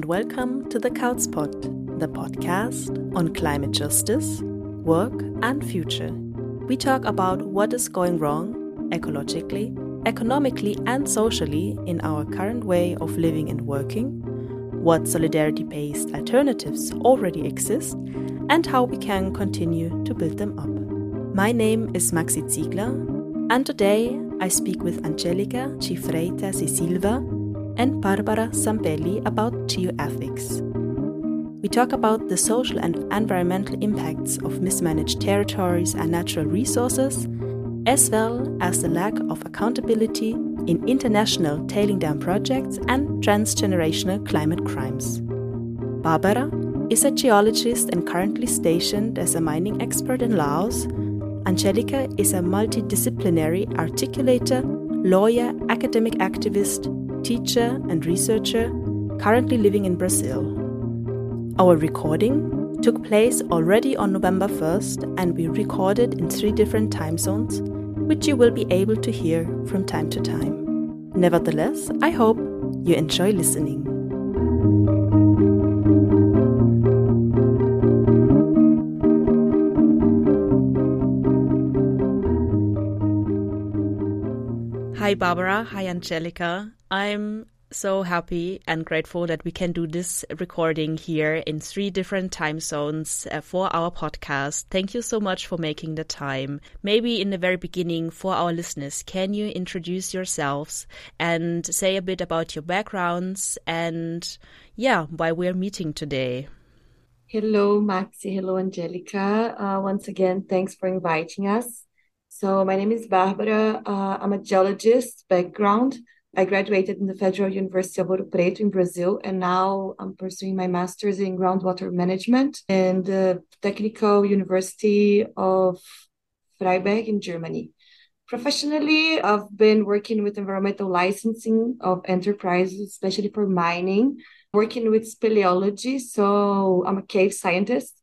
And welcome to the Couchspot, the podcast on climate justice, work, and future. We talk about what is going wrong ecologically, economically, and socially in our current way of living and working, what solidarity based alternatives already exist, and how we can continue to build them up. My name is Maxi Ziegler, and today I speak with Angelica Cifreitas y Silva and Barbara Zambelli about geoethics. We talk about the social and environmental impacts of mismanaged territories and natural resources, as well as the lack of accountability in international tailing dam projects and transgenerational climate crimes. Barbara is a geologist and currently stationed as a mining expert in Laos. Angelica is a multidisciplinary articulator, lawyer, academic activist, teacher, and researcher currently living in Brazil. Our recording took place already on November 1st, and we recorded in three different time zones, which you will be able to hear from time to time. Nevertheless, I hope you enjoy listening. Hi, Barbara. Hi, Angelica. I'm so happy and grateful that we can do this recording here in three different time zones uh, for our podcast. Thank you so much for making the time. Maybe in the very beginning, for our listeners, can you introduce yourselves and say a bit about your backgrounds and, yeah, why we're meeting today? Hello, Maxi. Hello, Angelica. Uh, once again, thanks for inviting us. So, my name is Barbara. Uh, I'm a geologist background. I graduated in the Federal University of Ouro Preto in Brazil, and now I'm pursuing my master's in groundwater management in the Technical University of Freiberg in Germany. Professionally, I've been working with environmental licensing of enterprises, especially for mining, working with speleology. So I'm a cave scientist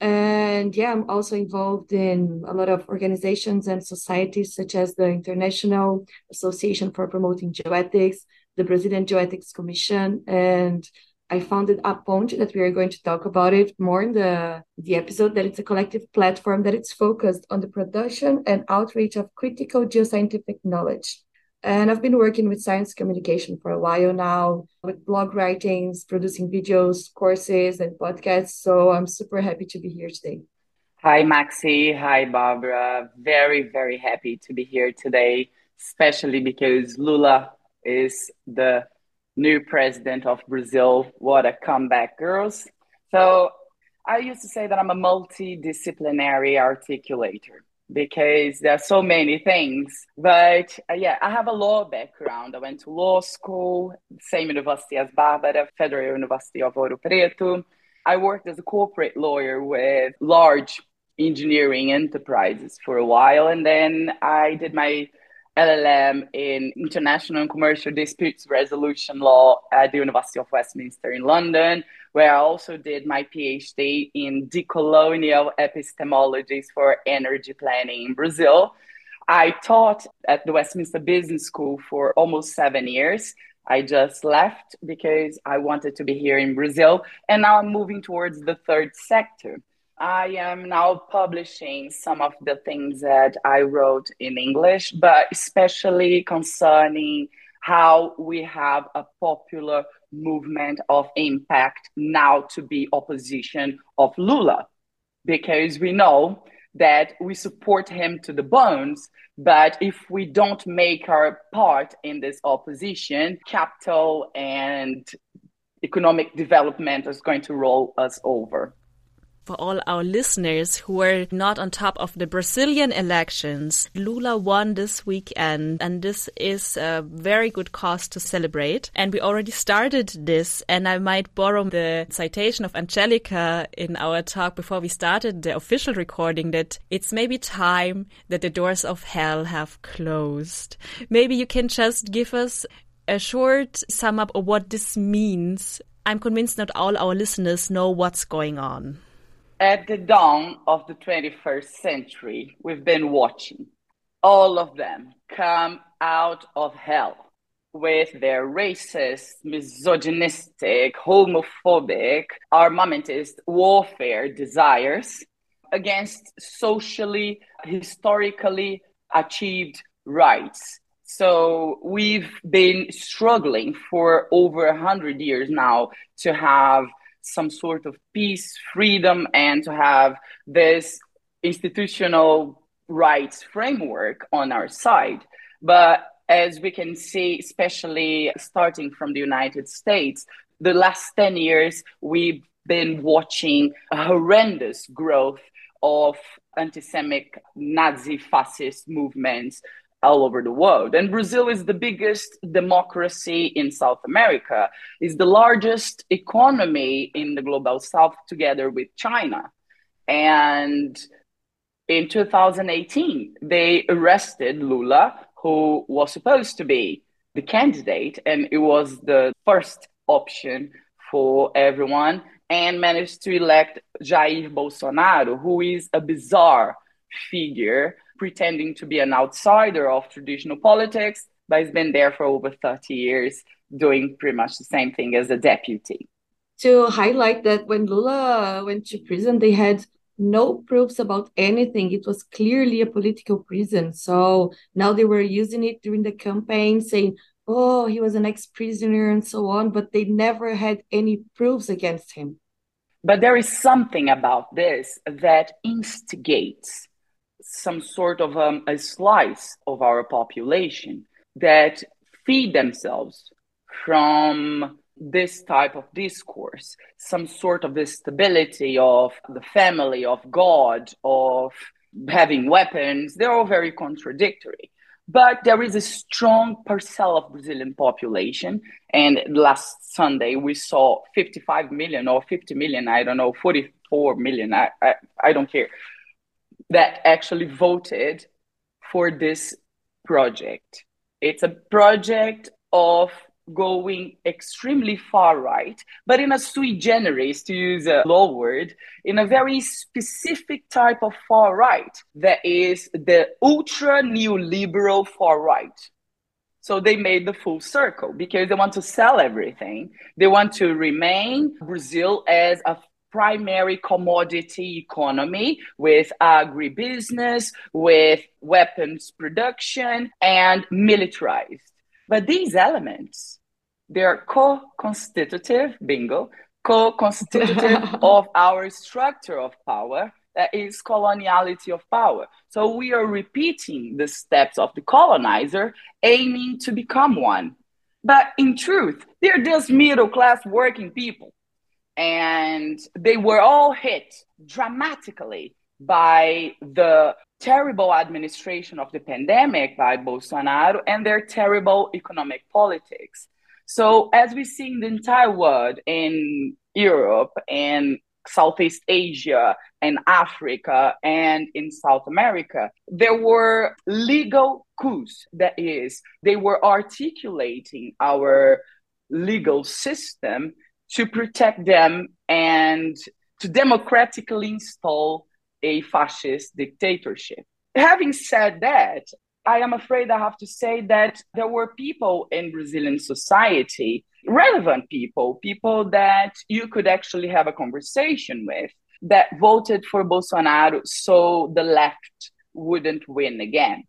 and yeah, I'm also involved in a lot of organizations and societies, such as the International Association for Promoting Geoethics, the Brazilian Geoethics Commission, and I founded Aponte that we are going to talk about it more in the, the episode, that it's a collective platform that it's focused on the production and outreach of critical geoscientific knowledge. And I've been working with science communication for a while now, with blog writings, producing videos, courses, and podcasts. So I'm super happy to be here today. Hi, Maxi. Hi, Barbara. Very, very happy to be here today, especially because Lula is the new president of Brazil. What a comeback, girls. So I used to say that I'm a multidisciplinary articulator because there are so many things. But uh, yeah, I have a law background. I went to law school, same university as Barbara, Federal University of Ouro Preto. I worked as a corporate lawyer with large engineering enterprises for a while, and then I did my LLM in International and Commercial Disputes Resolution Law at the University of Westminster in London, where I also did my PhD in decolonial epistemologies for energy planning in Brazil. I taught at the Westminster Business School for almost seven years. I just left because I wanted to be here in Brazil, and now I'm moving towards the third sector I am now publishing some of the things that I wrote in English, but especially concerning how we have a popular movement of impact now to be opposition of Lula, because we know that we support him to the bones. But if we don't make our part in this opposition, capital and economic development is going to roll us over for all our listeners who are not on top of the Brazilian elections, Lula won this weekend, and this is a very good cause to celebrate. And we already started this, and I might borrow the citation of Angelica in our talk before we started the official recording that it's maybe time that the doors of hell have closed. Maybe you can just give us a short sum up of what this means. I'm convinced not all our listeners know what's going on. At the dawn of the 21st century, we've been watching all of them come out of hell. with their racist, misogynistic, homophobic, armamentist warfare desires against socially, historically achieved rights. So we've been struggling for over a hundred years now to have some sort of peace, freedom, and to have this institutional rights framework on our side. But as we can see, especially starting from the United States, the last 10 years, we've been watching a horrendous growth of anti Semitic Nazi fascist movements all over the world. And Brazil is the biggest democracy in South America, is the largest economy in the global south together with China. And in 2018, they arrested Lula, who was supposed to be the candidate, and it was the first option for everyone, and managed to elect Jair Bolsonaro, who is a bizarre figure pretending to be an outsider of traditional politics, but he's been there for over 30 years doing pretty much the same thing as a deputy. To highlight that when Lula went to prison, they had no proofs about anything. It was clearly a political prison. So now they were using it during the campaign, saying, oh, he was an ex prisoner and so on, but they never had any proofs against him. But there is something about this that instigates some sort of um, a slice of our population that feed themselves from this type of discourse, some sort of the stability of the family, of God, of having weapons, they're all very contradictory. But there is a strong parcel of Brazilian population. And last Sunday, we saw 55 million or 50 million, I don't know, 44 million, I, I, I don't care, that actually voted for this project. It's a project of going extremely far right, but in a sui generis, to use a law word, in a very specific type of far right that is the ultra neoliberal far right. So they made the full circle because they want to sell everything. They want to remain Brazil as a primary commodity economy with agribusiness, with weapons production, and militarized. But these elements, they are co-constitutive, bingo, co-constitutive of our structure of power that is coloniality of power. So we are repeating the steps of the colonizer, aiming to become one. But in truth, they're just middle class working people and they were all hit dramatically by the terrible administration of the pandemic by Bolsonaro and their terrible economic politics. So, as we see in the entire world, in Europe and Southeast Asia and Africa and in South America, there were legal coups. That is, they were articulating our legal system to protect them and to democratically install a fascist dictatorship. Having said that, I am afraid I have to say that there were people in Brazilian society, relevant people, people that you could actually have a conversation with, that voted for Bolsonaro so the left wouldn't win again.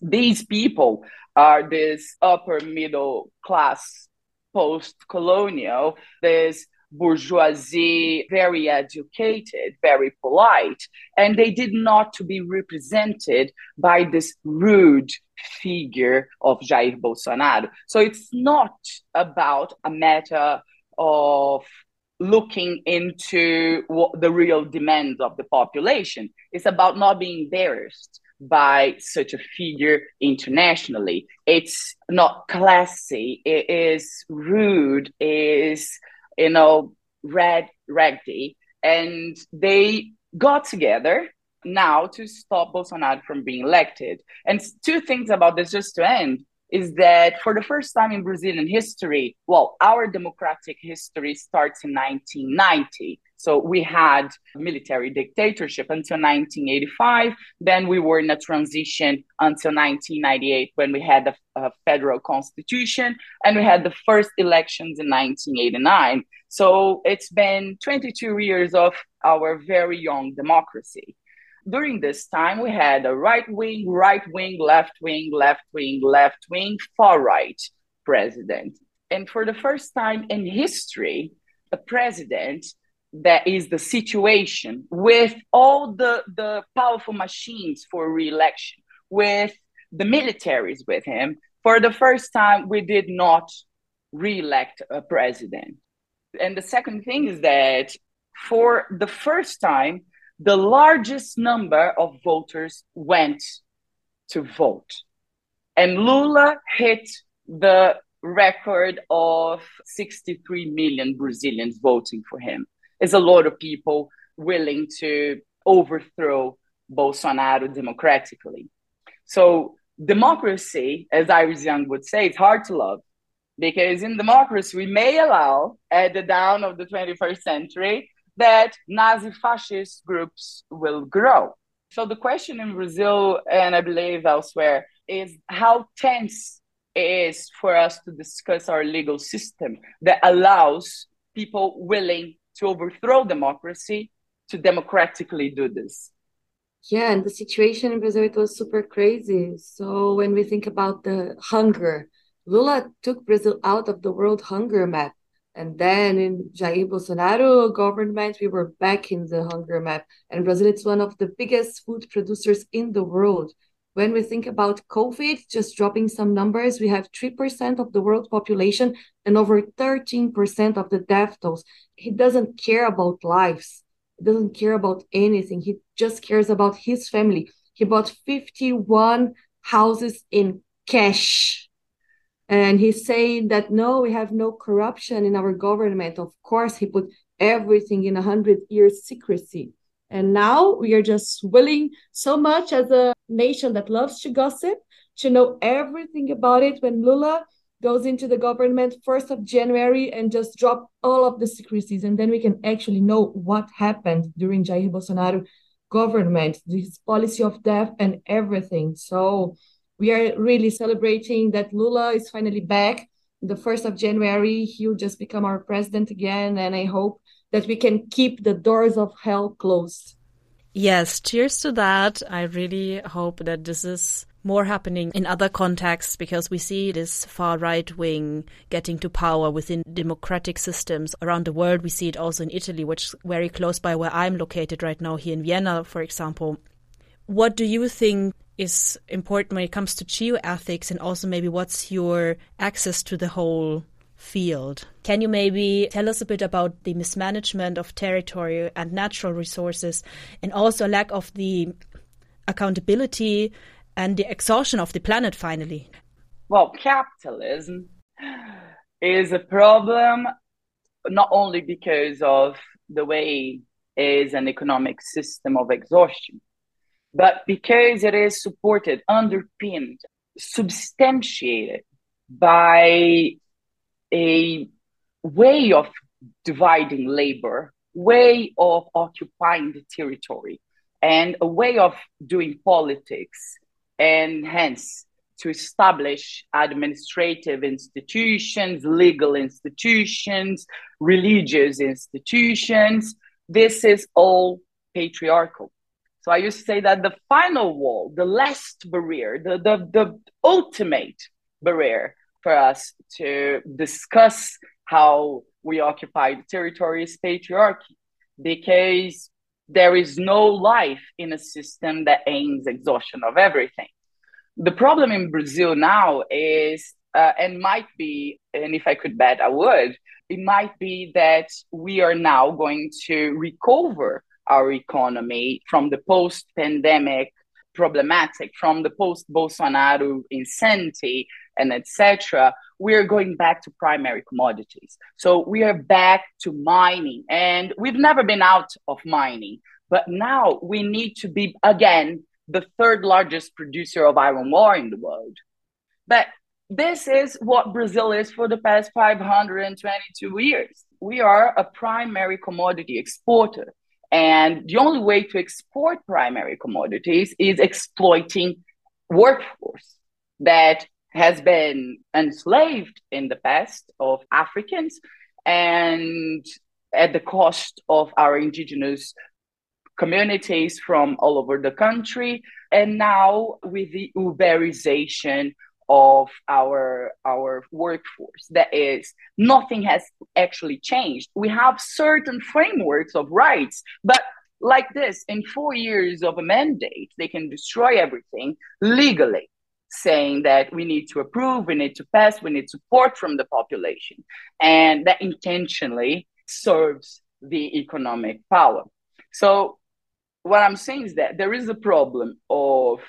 These people are this upper middle class post colonial, this bourgeoisie, very educated, very polite, and they did not to be represented by this rude figure of Jair Bolsonaro. So it's not about a matter of looking into what the real demands of the population. It's about not being embarrassed by such a figure internationally. It's not classy, it is rude, is, you know, red, raggy. And they got together now to stop Bolsonaro from being elected. And two things about this just to end is that for the first time in Brazilian history, well, our democratic history starts in 1990 So we had military dictatorship until 1985. Then we were in a transition until 1998 when we had a, a uh, federal constitution and we had the first elections in 1989. So it's been 22 years of our very young democracy. During this time, we had a right wing, right wing, left wing, left wing, left wing, far right president. And for the first time in history, a president that is the situation with all the, the powerful machines for re-election, with the militaries with him. For the first time, we did not re-elect a president. And the second thing is that for the first time, the largest number of voters went to vote. And Lula hit the record of 63 million Brazilians voting for him. It's a lot of people willing to overthrow Bolsonaro democratically. So, democracy, as Iris Young would say, it's hard to love because in democracy, we may allow at the dawn of the 21st century that Nazi fascist groups will grow. So, the question in Brazil and I believe elsewhere is how tense is for us to discuss our legal system that allows people willing to overthrow democracy to democratically do this. Yeah, and the situation in Brazil it was super crazy. So when we think about the hunger, Lula took Brazil out of the world hunger map. And then in Jair Bolsonaro government, we were back in the hunger map. And Brazil is one of the biggest food producers in the world. When we think about COVID, just dropping some numbers, we have 3% of the world population and over 13% of the death tolls. He doesn't care about lives. He doesn't care about anything. He just cares about his family. He bought 51 houses in cash. And he's saying that no, we have no corruption in our government. Of course, he put everything in a hundred years secrecy. And now we are just willing so much as a nation that loves to gossip to know everything about it when Lula goes into the government 1st of January and just drop all of the secrecies. And then we can actually know what happened during Jair Bolsonaro government, his policy of death and everything. So we are really celebrating that Lula is finally back. The 1st of January, he'll just become our president again. And I hope that we can keep the doors of hell closed. Yes, cheers to that. I really hope that this is more happening in other contexts because we see this far right wing getting to power within democratic systems around the world. We see it also in Italy, which is very close by where I'm located right now, here in Vienna, for example. What do you think is important when it comes to geoethics and also maybe what's your access to the whole field. Can you maybe tell us a bit about the mismanagement of territory and natural resources and also lack of the accountability and the exhaustion of the planet finally? Well, capitalism is a problem not only because of the way is an economic system of exhaustion, but because it is supported, underpinned, substantiated by a way of dividing labor, way of occupying the territory, and a way of doing politics, and hence to establish administrative institutions, legal institutions, religious institutions. This is all patriarchal. So I used to say that the final wall, the last barrier, the, the, the ultimate barrier for us to discuss how we occupy the territory is patriarchy because there is no life in a system that aims exhaustion of everything. The problem in Brazil now is, uh, and might be, and if I could bet, I would, it might be that we are now going to recover our economy from the post pandemic problematic, from the post Bolsonaro insanity and etc., we are going back to primary commodities. So we are back to mining, and we've never been out of mining, but now we need to be again the third largest producer of iron ore in the world. But this is what Brazil is for the past 522 years. We are a primary commodity exporter. And the only way to export primary commodities is exploiting workforce that has been enslaved in the past of Africans and at the cost of our indigenous communities from all over the country. And now with the Uberization of our our workforce that is nothing has actually changed we have certain frameworks of rights but like this in four years of a mandate they can destroy everything legally saying that we need to approve we need to pass we need support from the population and that intentionally serves the economic power so what i'm saying is that there is a problem of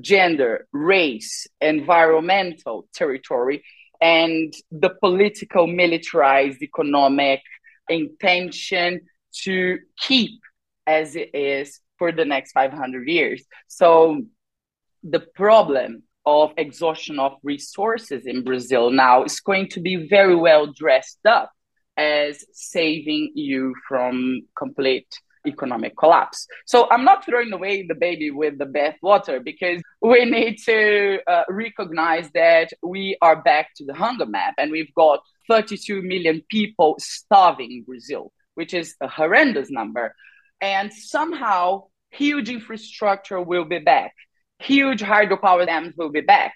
gender, race, environmental territory, and the political, militarized, economic intention to keep as it is for the next 500 years. So, the problem of exhaustion of resources in Brazil now is going to be very well dressed up as saving you from complete economic collapse. So I'm not throwing away the baby with the bathwater because we need to uh, recognize that we are back to the hunger map and we've got 32 million people starving in Brazil, which is a horrendous number. And somehow, huge infrastructure will be back, huge hydropower dams will be back,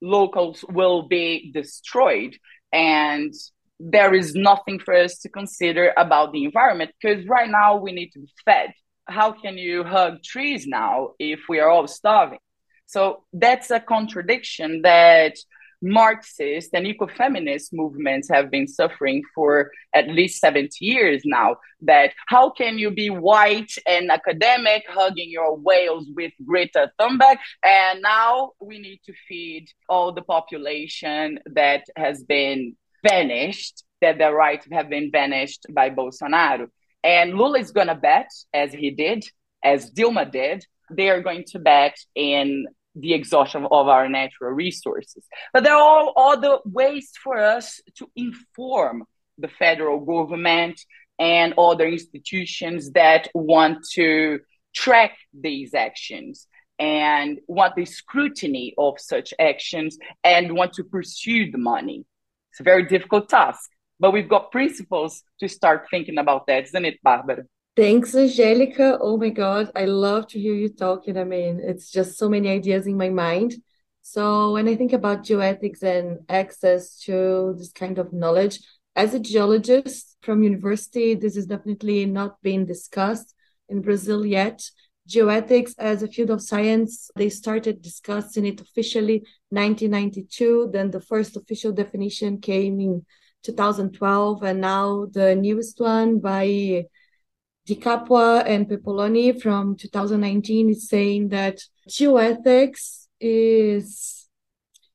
locals will be destroyed. And there is nothing for us to consider about the environment because right now we need to be fed. How can you hug trees now if we are all starving? So that's a contradiction that Marxist and ecofeminist movements have been suffering for at least 70 years now. That how can you be white and academic, hugging your whales with Greta Thunberg, and now we need to feed all the population that has been vanished, that their rights have been vanished by Bolsonaro. And Lula is going to bet, as he did, as Dilma did, they are going to bet in the exhaustion of our natural resources. But there are other ways for us to inform the federal government and other institutions that want to track these actions and want the scrutiny of such actions and want to pursue the money. It's a very difficult task, but we've got principles to start thinking about that, isn't it, Barbara? Thanks, Angelica. Oh my God, I love to hear you talking. I mean, it's just so many ideas in my mind. So when I think about geoethics and access to this kind of knowledge, as a geologist from university, this is definitely not being discussed in Brazil yet. Geoethics as a field of science, they started discussing it officially 1992. Then the first official definition came in 2012, and now the newest one by Di Capua and Peppoloni from 2019 is saying that geoethics is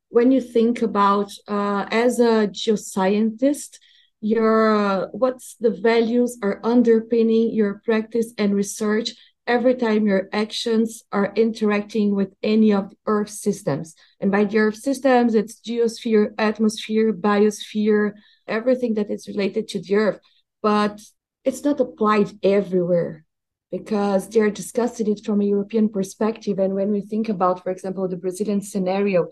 when you think about uh, as a geoscientist, your uh, what's the values are underpinning your practice and research every time your actions are interacting with any of the Earth systems. And by the Earth systems, it's geosphere, atmosphere, biosphere, everything that is related to the Earth. But it's not applied everywhere because they're discussing it from a European perspective. And when we think about, for example, the Brazilian scenario,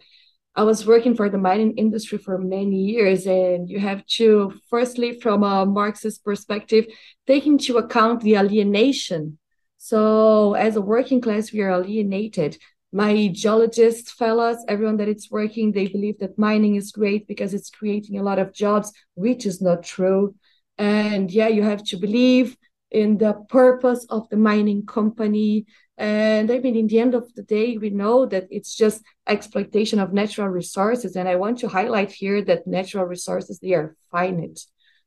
I was working for the mining industry for many years, and you have to, firstly, from a Marxist perspective, take into account the alienation so as a working class, we are alienated. My geologist fellows, everyone that it's working, they believe that mining is great because it's creating a lot of jobs, which is not true. And yeah, you have to believe in the purpose of the mining company. And I mean, in the end of the day, we know that it's just exploitation of natural resources. And I want to highlight here that natural resources, they are finite.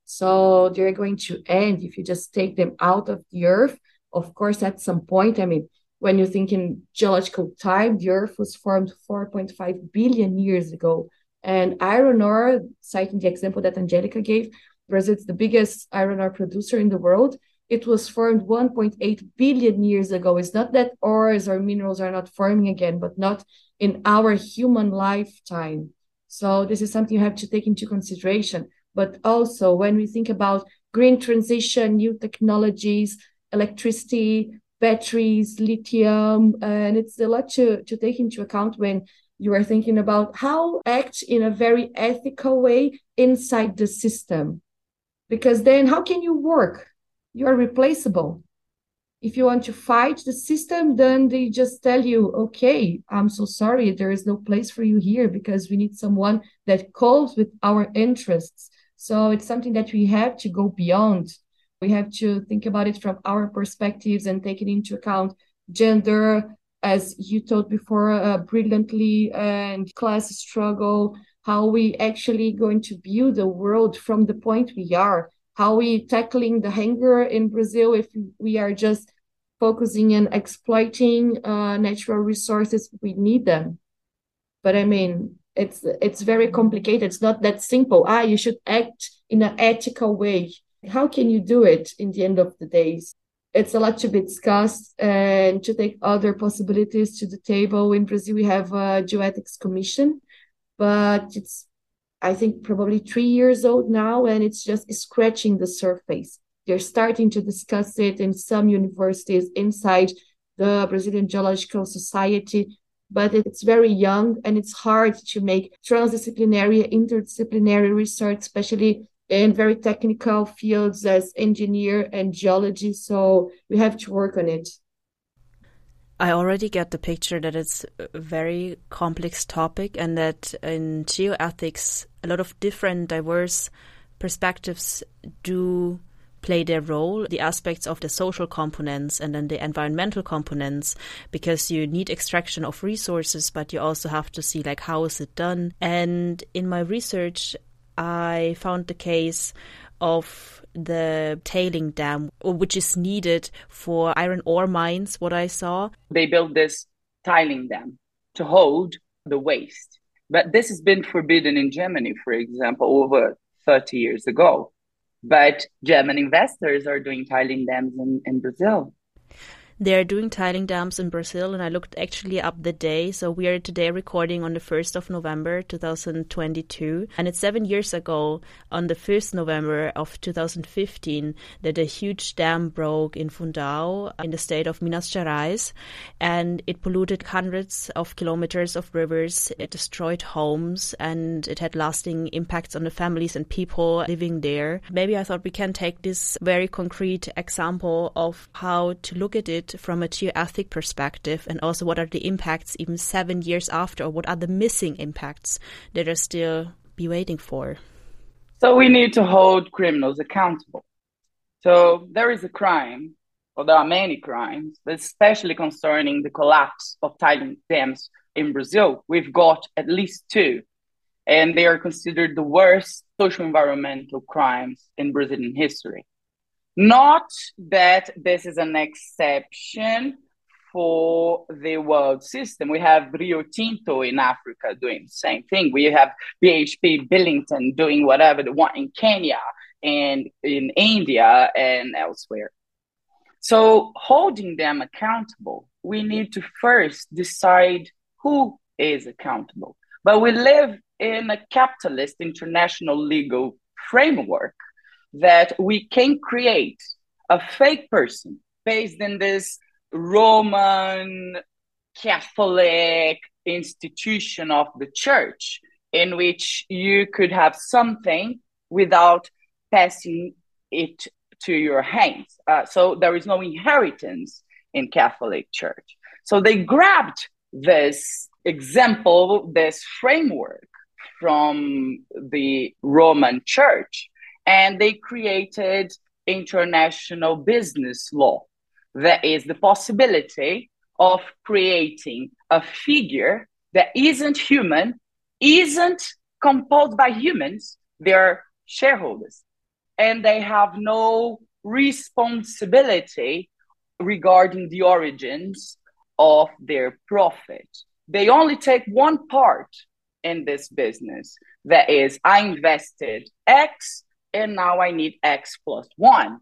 So they're going to end if you just take them out of the earth of course, at some point, I mean, when you think in geological time, the Earth was formed 4.5 billion years ago. And iron ore, citing the example that Angelica gave, Brazil is the biggest iron ore producer in the world. It was formed 1.8 billion years ago. It's not that ores or minerals are not forming again, but not in our human lifetime. So this is something you have to take into consideration. But also when we think about green transition, new technologies, electricity, batteries, lithium, and it's a lot to, to take into account when you are thinking about how act in a very ethical way inside the system. Because then how can you work? You are replaceable. If you want to fight the system, then they just tell you, okay, I'm so sorry, there is no place for you here because we need someone that calls with our interests. So it's something that we have to go beyond. We have to think about it from our perspectives and take it into account gender, as you told before uh, brilliantly, and class struggle, how we actually going to view the world from the point we are, how we tackling the hunger in Brazil if we are just focusing on exploiting uh, natural resources, we need them. But I mean, it's it's very complicated. It's not that simple. Ah, you should act in an ethical way. How can you do it in the end of the days? It's a lot to be discussed and to take other possibilities to the table. In Brazil, we have a geoethics commission, but it's I think probably three years old now, and it's just scratching the surface. They're starting to discuss it in some universities inside the Brazilian Geological Society, but it's very young and it's hard to make transdisciplinary, interdisciplinary research, especially in very technical fields as engineer and geology. So we have to work on it. I already get the picture that it's a very complex topic and that in geoethics, a lot of different, diverse perspectives do play their role, the aspects of the social components and then the environmental components, because you need extraction of resources, but you also have to see like how is it done. And in my research, I found the case of the tailing dam, which is needed for iron ore mines, what I saw. They built this tailing dam to hold the waste. But this has been forbidden in Germany, for example, over 30 years ago. But German investors are doing tailing dams in, in Brazil. They're doing tailing dams in Brazil, and I looked actually up the day. So we are today recording on the 1st of November 2022. And it's seven years ago, on the 1st November of 2015, that a huge dam broke in Fundão in the state of Minas Gerais. And it polluted hundreds of kilometers of rivers. It destroyed homes and it had lasting impacts on the families and people living there. Maybe I thought we can take this very concrete example of how to look at it it from a geoethic perspective and also what are the impacts even seven years after or what are the missing impacts that are still be waiting for? So we need to hold criminals accountable. So there is a crime or there are many crimes especially concerning the collapse of tailing dams in brazil we've got at least two and they are considered the worst social environmental crimes in brazilian history not that this is an exception for the world system. We have Rio Tinto in Africa doing the same thing. We have BHP Billiton doing whatever they want in Kenya and in India and elsewhere. So, holding them accountable, we need to first decide who is accountable. But we live in a capitalist international legal framework that we can create a fake person based in this Roman Catholic institution of the church, in which you could have something without passing it to your hands. Uh, so there is no inheritance in Catholic Church. So they grabbed this example, this framework from the Roman Church, and they created international business law. That is the possibility of creating a figure that isn't human, isn't composed by humans, they're shareholders. And they have no responsibility regarding the origins of their profit. They only take one part in this business. That is, I invested X and now I need X plus one.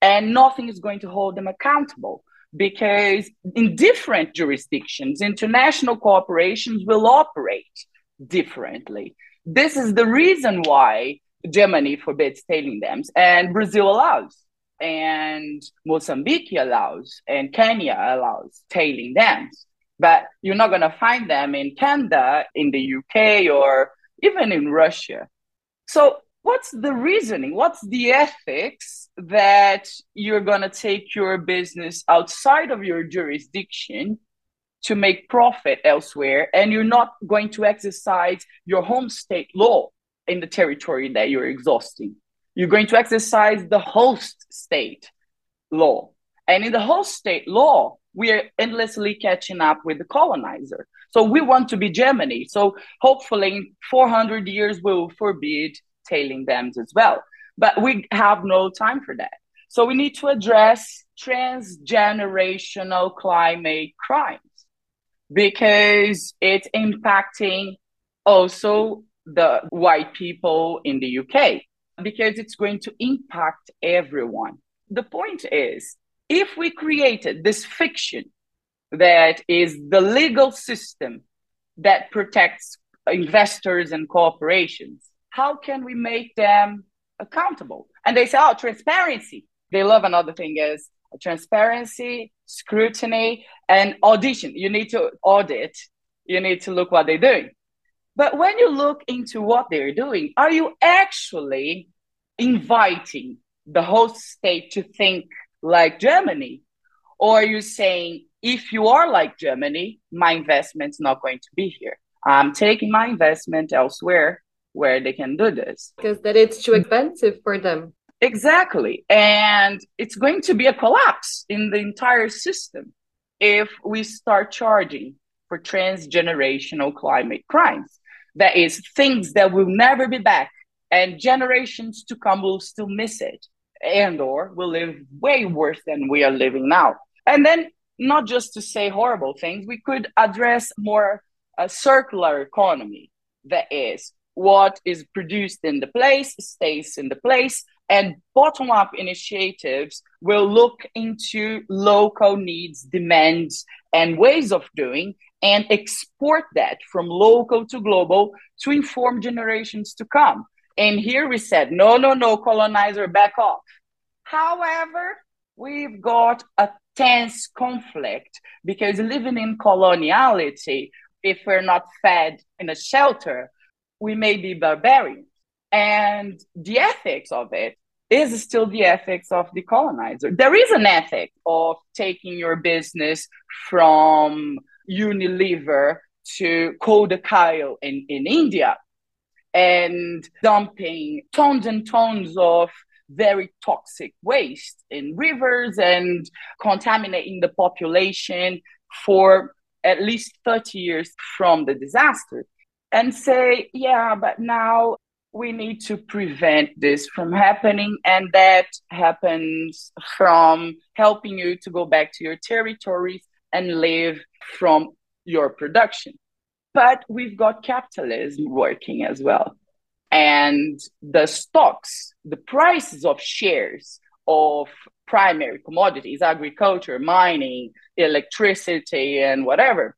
And nothing is going to hold them accountable because in different jurisdictions, international corporations will operate differently. This is the reason why Germany forbids tailing dams and Brazil allows and Mozambique allows and Kenya allows tailing dams. But you're not going to find them in Canada, in the UK, or even in Russia. So, what's the reasoning? What's the ethics that you're going to take your business outside of your jurisdiction to make profit elsewhere and you're not going to exercise your home state law in the territory that you're exhausting? You're going to exercise the host state law. And in the host state law, we are endlessly catching up with the colonizer. So we want to be Germany. So hopefully in 400 years, we'll forbid tailing them as well. But we have no time for that. So we need to address transgenerational climate crimes because it's impacting also the white people in the UK because it's going to impact everyone. The point is, if we created this fiction that is the legal system that protects investors and corporations, how can we make them accountable? And they say, oh, transparency. They love another thing is transparency, scrutiny, and audition. You need to audit. You need to look what they're doing. But when you look into what they're doing, are you actually inviting the host state to think like Germany? Or are you saying, if you are like Germany, my investment's not going to be here? I'm taking my investment elsewhere where they can do this. Because that it's too mm. expensive for them. Exactly. And it's going to be a collapse in the entire system if we start charging for transgenerational climate crimes. That is, things that will never be back, and generations to come will still miss it, and or will live way worse than we are living now. And then, not just to say horrible things, we could address more a circular economy. That is, what is produced in the place stays in the place and bottom up initiatives will look into local needs, demands, and ways of doing and export that from local to global to inform generations to come. And here we said, no, no, no, colonizer, back off. However, we've got a tense conflict because living in coloniality, if we're not fed in a shelter, we may be barbarians. And the ethics of it is still the ethics of the colonizer. There is an ethic of taking your business from Unilever to Kodakaya in, in India and dumping tons and tons of very toxic waste in rivers and contaminating the population for at least 30 years from the disaster and say, yeah, but now we need to prevent this from happening. And that happens from helping you to go back to your territories and live from your production. But we've got capitalism working as well. And the stocks, the prices of shares of primary commodities, agriculture, mining, electricity, and whatever,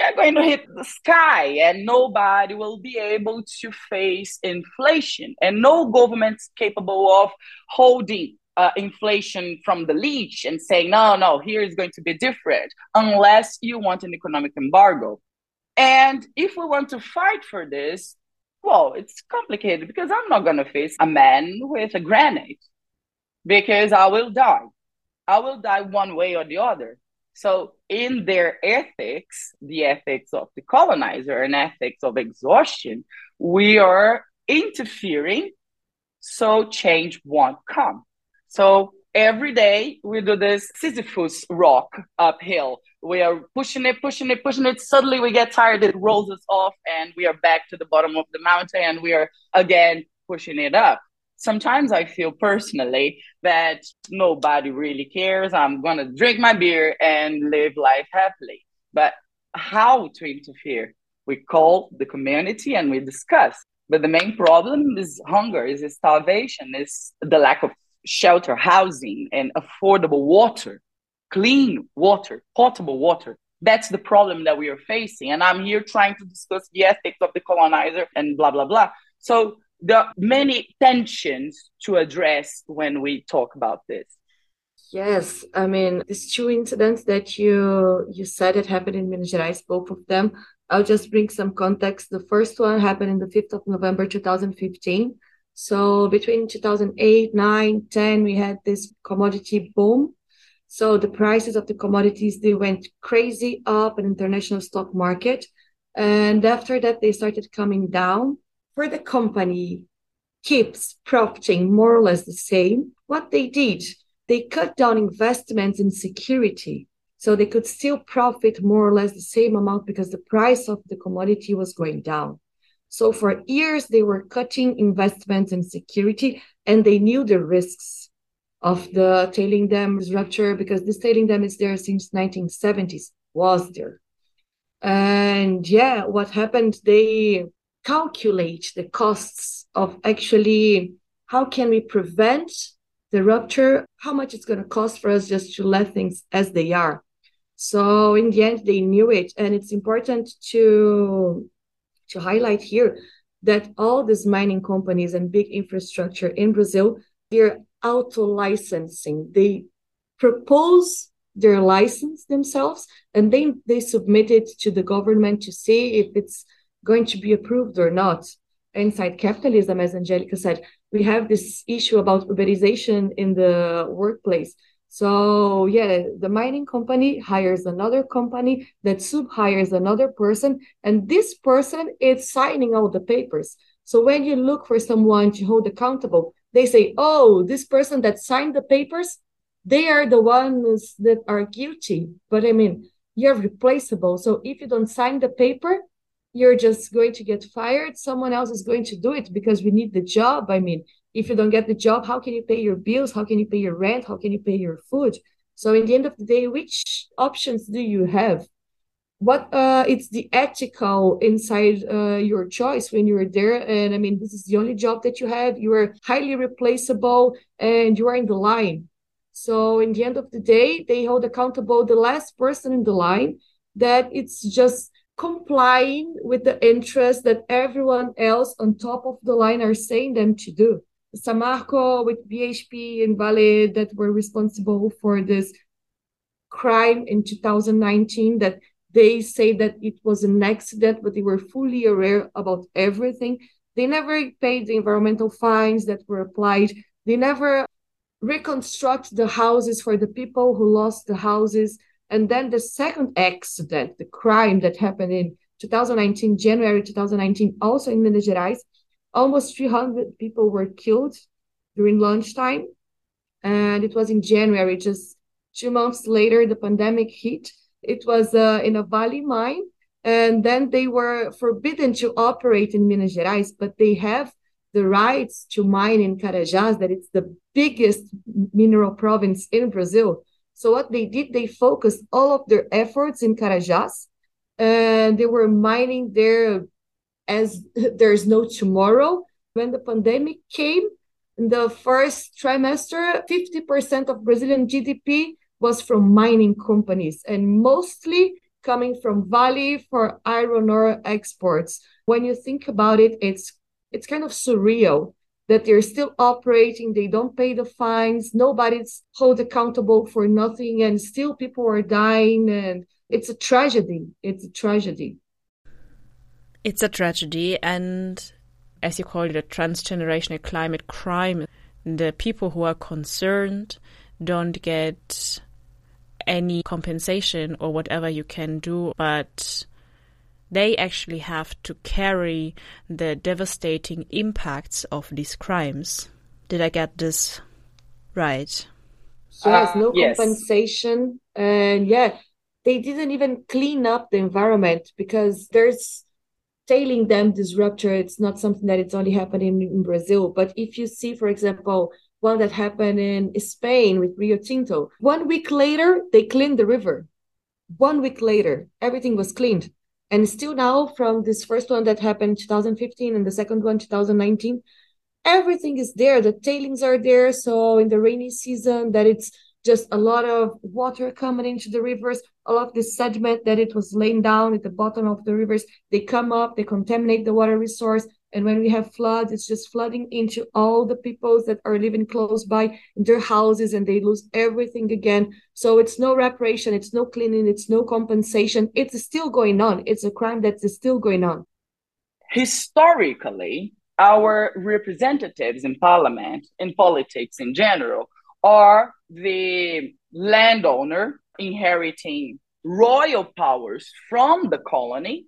they're going to hit the sky and nobody will be able to face inflation. And no government's capable of holding uh, inflation from the leash and saying no no here is going to be different unless you want an economic embargo. And if we want to fight for this well it's complicated because i'm not going to face a man with a grenade because i will die. I will die one way or the other so, in their ethics, the ethics of the colonizer and ethics of exhaustion, we are interfering so change won't come. So, every day we do this Sisyphus rock uphill. We are pushing it, pushing it, pushing it. Suddenly we get tired, it rolls us off, and we are back to the bottom of the mountain and we are again pushing it up sometimes I feel personally that nobody really cares. I'm going to drink my beer and live life happily. But how to interfere? We call the community and we discuss. But the main problem is hunger, is starvation, is the lack of shelter, housing, and affordable water, clean water, potable water That's the problem that we are facing. And I'm here trying to discuss the ethics of the colonizer and blah, blah, blah. So there are many tensions to address when we talk about this. Yes, I mean these two incidents that you you said it happened in Minas Gerais, both of them. I'll just bring some context. The first one happened in the 5th of November 2015. So between 2008, 9, 10, we had this commodity boom. So the prices of the commodities they went crazy up in international stock market. And after that, they started coming down. For the company keeps profiting more or less the same, what they did, they cut down investments in security so they could still profit more or less the same amount because the price of the commodity was going down. So for years, they were cutting investments in security and they knew the risks of the tailing dam rupture because this tailing dam is there since 1970s, was there. And yeah, what happened, they calculate the costs of actually how can we prevent the rupture, how much it's going to cost for us just to let things as they are. So in the end, they knew it, and it's important to to highlight here that all these mining companies and big infrastructure in Brazil, they're auto licensing. They propose their license themselves, and then they submit it to the government to see if it's going to be approved or not. Inside capitalism, as Angelica said, we have this issue about Uberization in the workplace. So yeah, the mining company hires another company that sub hires another person, and this person is signing all the papers. So when you look for someone to hold accountable, they say, "Oh, this person that signed the papers, they are the ones that are guilty." But I mean, you're replaceable. So if you don't sign the paper, you're just going to get fired. Someone else is going to do it because we need the job. I mean, if you don't get the job, how can you pay your bills? How can you pay your rent? How can you pay your food? So in the end of the day, which options do you have? What uh, it's the ethical inside uh, your choice when you're there, and I mean this is the only job that you have. You are highly replaceable, and you are in the line. So in the end of the day, they hold accountable the last person in the line that it's just complying with the interest that everyone else on top of the line are saying them to do. Samarco with BHP and Vale that were responsible for this crime in 2019 that they say that it was an accident, but they were fully aware about everything. They never paid the environmental fines that were applied. They never reconstruct the houses for the people who lost the houses. And then the second accident, the crime that happened in 2019, January 2019, also in Minas Gerais, almost 300 people were killed during lunchtime. And it was in January, just two months later, the pandemic hit. It was uh, in a Vale mine. And then they were forbidden to operate in Minas Gerais, but they have the rights to mine in Carajás, that it's the biggest mineral province in Brazil. So what they did, they focused all of their efforts in Carajás, and they were mining there as there's no tomorrow. When the pandemic came, in the first trimester, 50% of Brazilian GDP was from mining companies and mostly coming from Vale for iron ore exports. When you think about it, it's it's kind of surreal that they're still operating, they don't pay the fines, nobody's held accountable for nothing, and still people are dying. And it's a tragedy. It's a tragedy. It's a tragedy. And as you call it, a transgenerational climate crime. The people who are concerned don't get any compensation or whatever you can do, but they actually have to carry the devastating impacts of these crimes. Did I get this right? So there's no uh, yes. compensation. And yeah, they didn't even clean up the environment because there's tailing dam disruptor. It's not something that it's only happening in Brazil. But if you see, for example, one that happened in Spain with Rio Tinto, one week later, they cleaned the river. One week later, everything was cleaned and still now, from this first one that happened 2015 and the second one 2019, everything is there. The tailings are there. So in the rainy season, that it's just a lot of water coming into the rivers, all of the sediment that it was laying down at the bottom of the rivers. They come up, they contaminate the water resource. And when we have floods, it's just flooding into all the peoples that are living close by their houses and they lose everything again. So it's no reparation, it's no cleaning, it's no compensation. It's still going on. It's a crime that is still going on. Historically, our representatives in parliament, in politics in general, are the landowner inheriting royal powers from the colony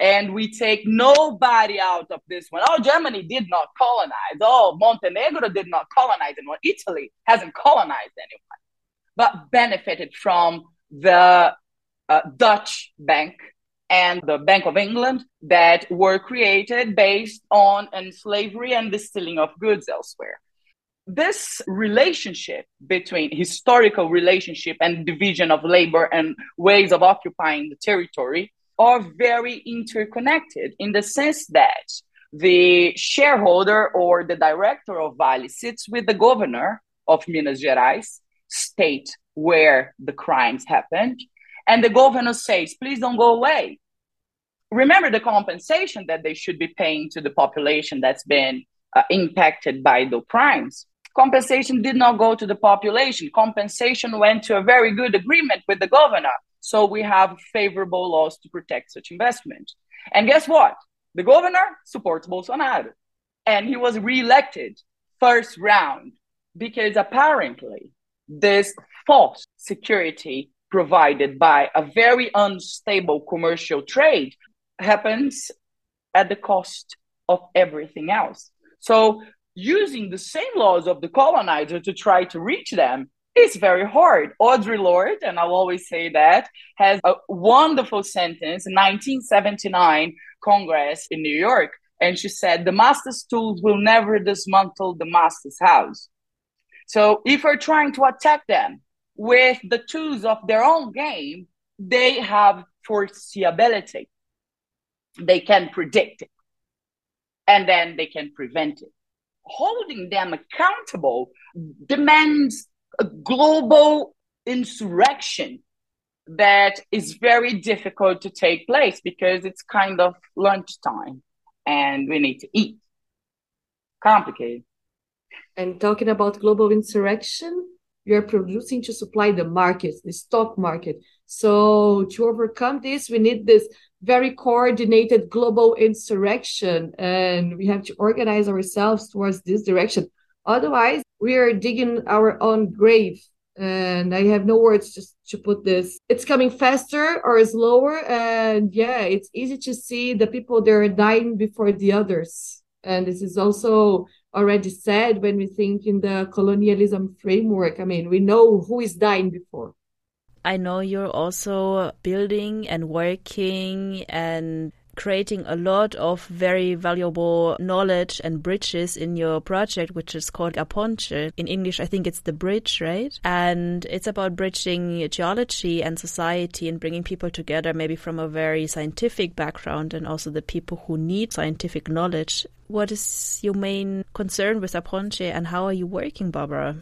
and we take nobody out of this one. Oh, Germany did not colonize. Oh, Montenegro did not colonize anyone. Italy hasn't colonized anyone, but benefited from the uh, Dutch bank and the Bank of England that were created based on slavery and the stealing of goods elsewhere. This relationship between historical relationship and division of labor and ways of occupying the territory are very interconnected in the sense that the shareholder or the director of Vale sits with the governor of Minas Gerais, state where the crimes happened, and the governor says, please don't go away. Remember the compensation that they should be paying to the population that's been uh, impacted by the crimes. Compensation did not go to the population. Compensation went to a very good agreement with the governor so we have favorable laws to protect such investment. And guess what? The governor supports Bolsonaro. And he was reelected first round because apparently this false security provided by a very unstable commercial trade happens at the cost of everything else. So using the same laws of the colonizer to try to reach them it's very hard. Audre Lorde, and I'll always say that, has a wonderful sentence 1979 Congress in New York. And she said, the master's tools will never dismantle the master's house. So if we're trying to attack them with the tools of their own game, they have foreseeability. They can predict it. And then they can prevent it. Holding them accountable demands a global insurrection that is very difficult to take place because it's kind of lunchtime and we need to eat. Complicated. And talking about global insurrection, you're producing to supply the market, the stock market. So to overcome this, we need this very coordinated global insurrection, and we have to organize ourselves towards this direction. Otherwise, we are digging our own grave. And I have no words just to put this. It's coming faster or slower. And yeah, it's easy to see the people that are dying before the others. And this is also already said when we think in the colonialism framework. I mean, we know who is dying before. I know you're also building and working and creating a lot of very valuable knowledge and bridges in your project, which is called A Ponte. In English, I think it's the bridge, right? And it's about bridging geology and society and bringing people together, maybe from a very scientific background and also the people who need scientific knowledge. What is your main concern with A Ponte and how are you working, Barbara?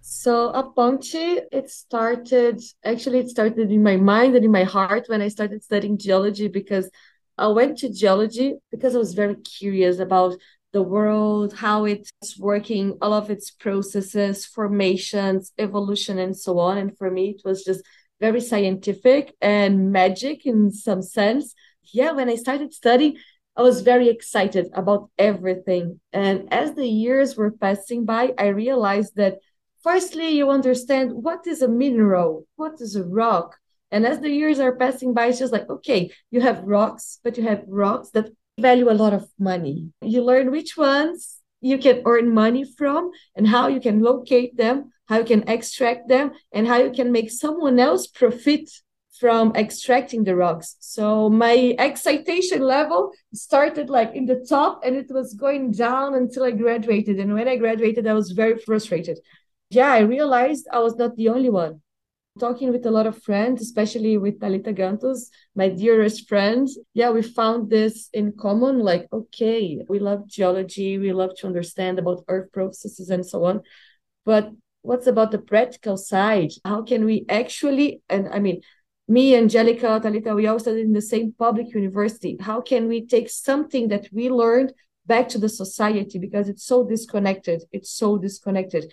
So A Ponte, it started, actually it started in my mind and in my heart when I started studying geology because I went to geology because I was very curious about the world, how it's working, all of its processes, formations, evolution, and so on. And for me, it was just very scientific and magic in some sense. Yeah, when I started studying, I was very excited about everything. And as the years were passing by, I realized that firstly, you understand what is a mineral, what is a rock, and as the years are passing by, it's just like, okay, you have rocks, but you have rocks that value a lot of money. You learn which ones you can earn money from and how you can locate them, how you can extract them, and how you can make someone else profit from extracting the rocks. So my excitation level started like in the top and it was going down until I graduated. And when I graduated, I was very frustrated. Yeah, I realized I was not the only one talking with a lot of friends, especially with Talita Gantos, my dearest friend. Yeah, we found this in common. Like, okay, we love geology, we love to understand about earth processes and so on. But what's about the practical side? How can we actually, and I mean, me, Angelica, Talita, we all studied in the same public university. How can we take something that we learned back to the society because it's so disconnected? It's so disconnected.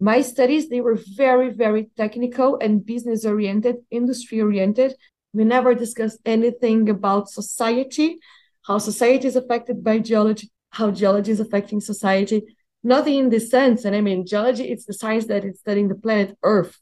My studies, they were very, very technical and business oriented, industry oriented. We never discussed anything about society, how society is affected by geology, how geology is affecting society. Nothing in this sense. And I mean, geology, it's the science that is studying the planet Earth.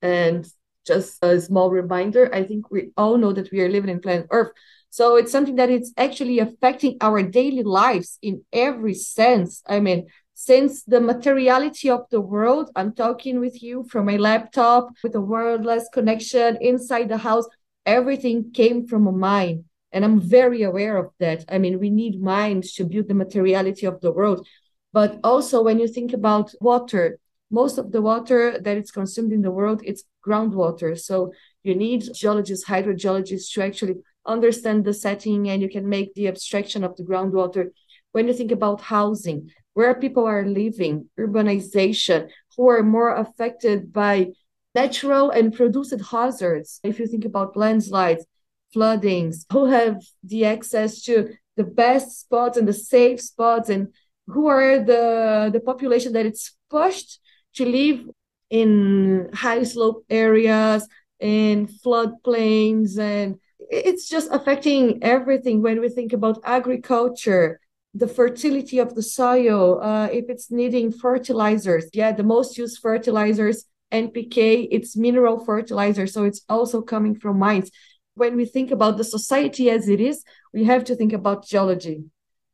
And just a small reminder, I think we all know that we are living in planet Earth. So it's something that it's actually affecting our daily lives in every sense. I mean, since the materiality of the world, I'm talking with you from a laptop with a wireless connection inside the house, everything came from a mind. And I'm very aware of that. I mean, we need minds to build the materiality of the world. But also, when you think about water, most of the water that is consumed in the world, it's groundwater. So you need geologists, hydrogeologists to actually understand the setting and you can make the abstraction of the groundwater. When you think about housing, where people are living, urbanization, who are more affected by natural and produced hazards. If you think about landslides, floodings, who have the access to the best spots and the safe spots, and who are the, the population that it's pushed to live in high slope areas, in floodplains, and it's just affecting everything when we think about agriculture the fertility of the soil, uh, if it's needing fertilizers. Yeah, the most used fertilizers, NPK, it's mineral fertilizer. So it's also coming from mines. When we think about the society as it is, we have to think about geology.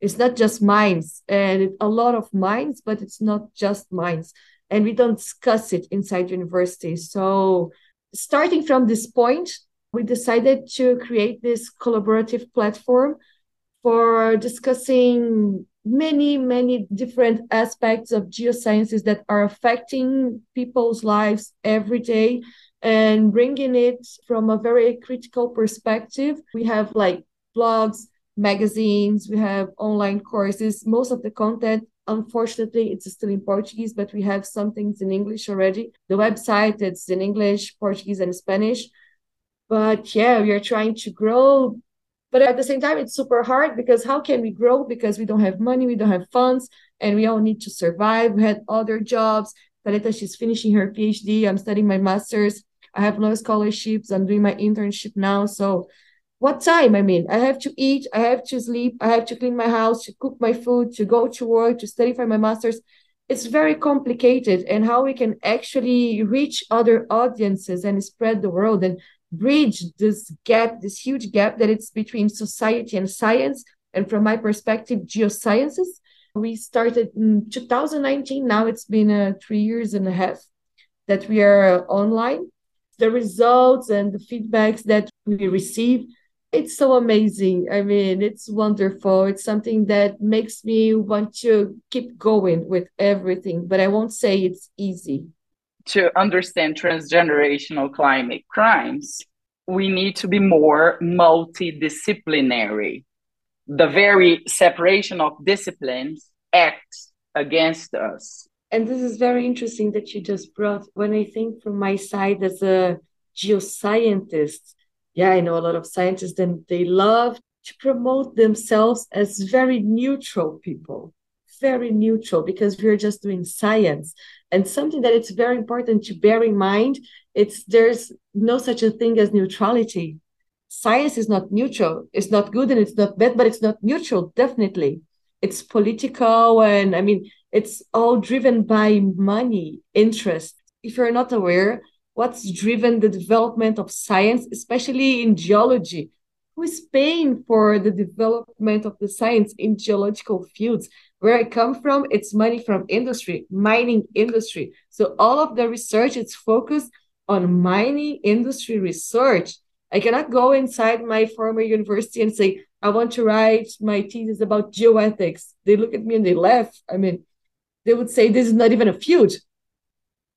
It's not just mines and a lot of mines, but it's not just mines. And we don't discuss it inside universities. So starting from this point, we decided to create this collaborative platform for discussing many, many different aspects of geosciences that are affecting people's lives every day and bringing it from a very critical perspective. We have like blogs, magazines, we have online courses. Most of the content, unfortunately, it's still in Portuguese, but we have some things in English already. The website, it's in English, Portuguese, and Spanish. But yeah, we are trying to grow but at the same time, it's super hard because how can we grow? Because we don't have money, we don't have funds, and we all need to survive. We had other jobs. Talita, she's finishing her PhD. I'm studying my master's. I have no scholarships. I'm doing my internship now. So, what time? I mean, I have to eat, I have to sleep, I have to clean my house, to cook my food, to go to work, to study for my master's. It's very complicated, and how we can actually reach other audiences and spread the world and bridge this gap, this huge gap that it's between society and science. And from my perspective, geosciences. We started in 2019. Now it's been uh, three years and a half that we are online. The results and the feedbacks that we receive, it's so amazing. I mean, it's wonderful. It's something that makes me want to keep going with everything, but I won't say it's easy to understand transgenerational climate crimes, we need to be more multidisciplinary. The very separation of disciplines acts against us. And this is very interesting that you just brought. When I think from my side as a geoscientist, yeah, I know a lot of scientists, and they love to promote themselves as very neutral people, very neutral because we're just doing science. And something that it's very important to bear in mind it's there's no such a thing as neutrality. Science is not neutral. It's not good and it's not bad but it's not neutral definitely. It's political and i mean it's all driven by money interest. If you're not aware what's driven the development of science especially in geology? Who is paying for the development of the science in geological fields where I come from, it's money from industry, mining industry. So all of the research is focused on mining industry research. I cannot go inside my former university and say, I want to write my thesis about geoethics. They look at me and they laugh. I mean, they would say this is not even a field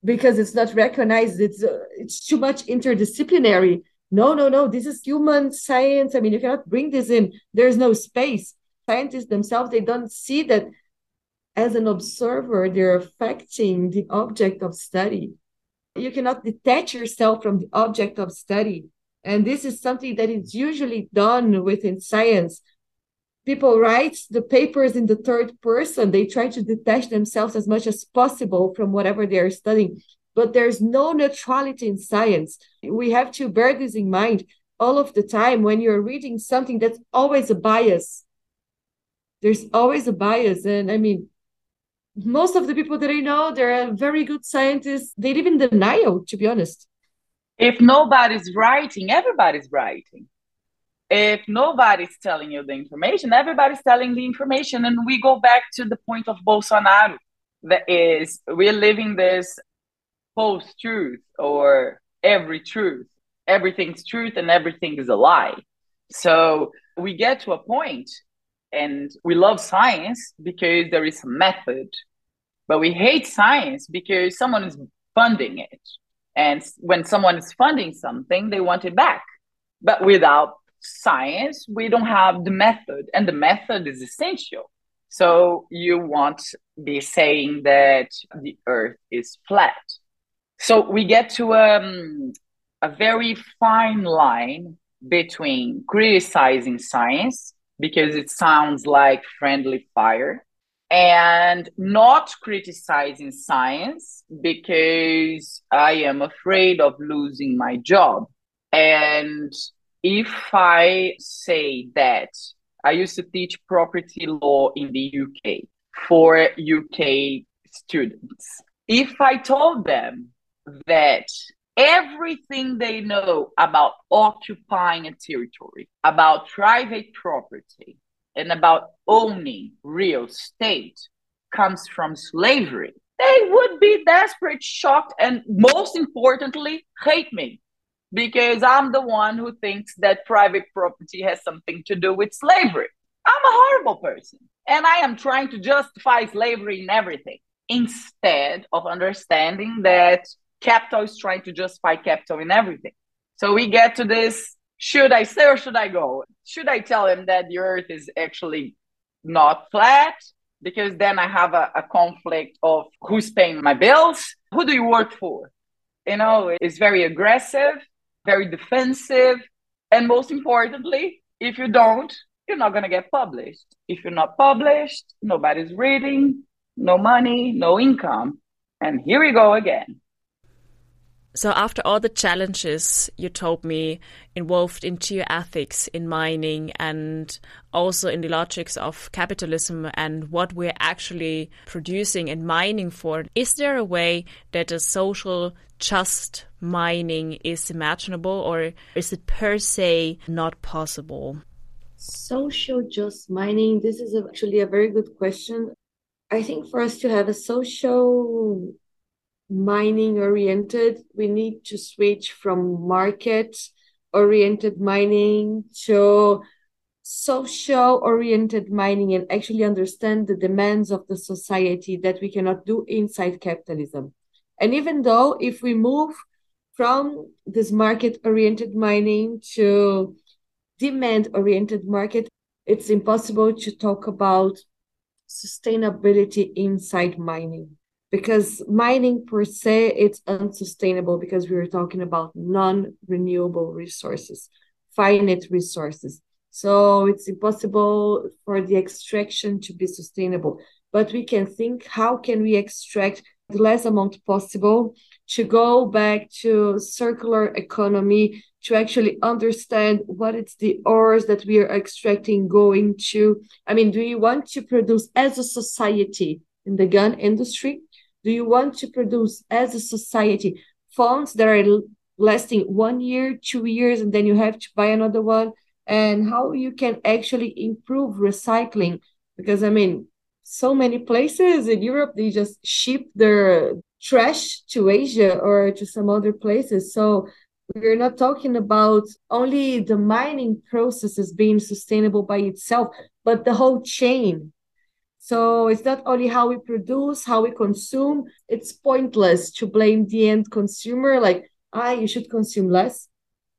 because it's not recognized. It's uh, it's too much interdisciplinary. No, no, no. This is human science. I mean, you cannot bring this in. There's no space scientists themselves they don't see that as an observer, they're affecting the object of study. You cannot detach yourself from the object of study. And this is something that is usually done within science. People write the papers in the third person. They try to detach themselves as much as possible from whatever they are studying. But there's no neutrality in science. We have to bear this in mind all of the time when you're reading something that's always a bias. There's always a bias. And I mean, most of the people that I know, they're very good scientists. They live in denial, to be honest. If nobody's writing, everybody's writing. If nobody's telling you the information, everybody's telling the information. And we go back to the point of Bolsonaro that is, we're living this post truth or every truth. Everything's truth and everything is a lie. So we get to a point and we love science because there is a method but we hate science because someone is funding it. And when someone is funding something they want it back. But without science we don't have the method and the method is essential. So you won't be saying that the earth is flat. So we get to um, a very fine line between criticizing science because it sounds like friendly fire and not criticizing science because I am afraid of losing my job. And if I say that I used to teach property law in the UK for UK students, if I told them that everything they know about occupying a territory, about private property, and about owning real estate comes from slavery, they would be desperate, shocked, and most importantly, hate me because I'm the one who thinks that private property has something to do with slavery. I'm a horrible person. And I am trying to justify slavery in everything instead of understanding that capital is trying to justify capital in everything. So we get to this should I stay or should I go? Should I tell him that the earth is actually not flat? Because then I have a, a conflict of who's paying my bills? Who do you work for? You know, it's very aggressive, very defensive. And most importantly, if you don't, you're not going to get published. If you're not published, nobody's reading, no money, no income. And here we go again. So after all the challenges you told me involved in geoethics, in mining, and also in the logics of capitalism and what we're actually producing and mining for, is there a way that a social just mining is imaginable or is it per se not possible? Social just mining, this is actually a very good question. I think for us to have a social mining oriented. We need to switch from market oriented mining to social oriented mining and actually understand the demands of the society that we cannot do inside capitalism. And even though if we move from this market oriented mining to demand oriented market, it's impossible to talk about sustainability inside mining because mining per se it's unsustainable because we were talking about non-renewable resources finite resources. So it's impossible for the extraction to be sustainable. But we can think how can we extract the less amount possible to go back to circular economy to actually understand what it's the ores that we are extracting going to? I mean do you want to produce as a society in the gun industry do you want to produce as a society phones that are lasting one year, two years, and then you have to buy another one? And how you can actually improve recycling? Because I mean, so many places in Europe they just ship their trash to Asia or to some other places. So we're not talking about only the mining processes being sustainable by itself, but the whole chain so it's not only how we produce, how we consume. It's pointless to blame the end consumer like, ah, you should consume less.